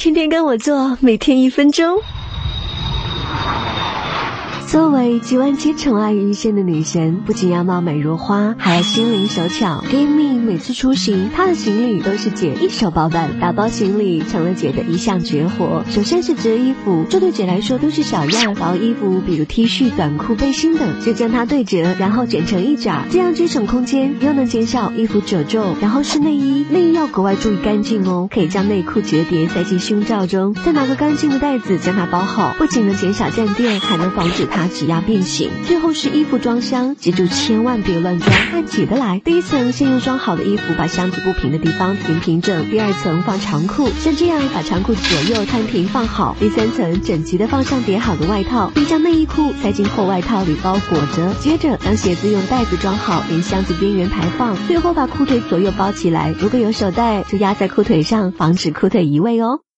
天天跟我做，每天一分钟。作为集万千宠爱于一身的女神，不仅要貌美如花，还要心灵手巧。Amy 每次出行，她的行李都是姐一手包办，打包行李成了姐的一项绝活。首先是折衣服，这对姐来说都是小样。薄衣服，比如 T 恤、短裤、背心等，就将它对折，然后卷成一卷，这样既省空间，又能减少衣服褶皱。然后是内衣，内衣要格外注意干净哦，可以将内裤折叠塞进胸罩中，再拿个干净的袋子将它包好，不仅能减少占地，还能防止它。挤压变形，最后是衣服装箱，记住千万别乱装，怕挤得来。第一层先用装好的衣服把箱子不平的地方平平整，第二层放长裤，像这样把长裤左右摊平放好。第三层整齐的放上叠好的外套，并将内衣裤塞进厚外套里包裹着。接着将鞋子用袋子装好，连箱子边缘排放。最后把裤腿左右包起来，如果有手袋就压在裤腿上，防止裤腿移位哦。